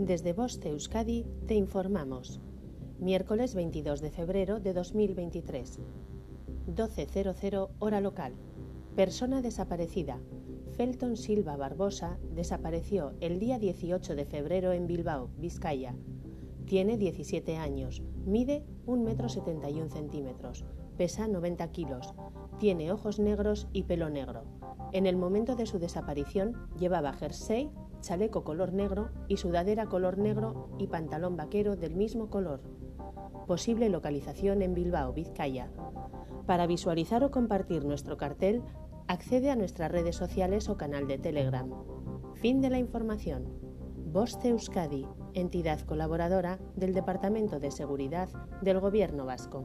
Desde Boste Euskadi te informamos. Miércoles 22 de febrero de 2023. 12.00 hora local. Persona desaparecida. Felton Silva Barbosa desapareció el día 18 de febrero en Bilbao, Vizcaya. Tiene 17 años, mide 1,71 centímetros, pesa 90 kilos, tiene ojos negros y pelo negro. En el momento de su desaparición llevaba jersey chaleco color negro y sudadera color negro y pantalón vaquero del mismo color. Posible localización en Bilbao, Vizcaya. Para visualizar o compartir nuestro cartel, accede a nuestras redes sociales o canal de Telegram. Fin de la información. Boste Euskadi, entidad colaboradora del Departamento de Seguridad del Gobierno Vasco.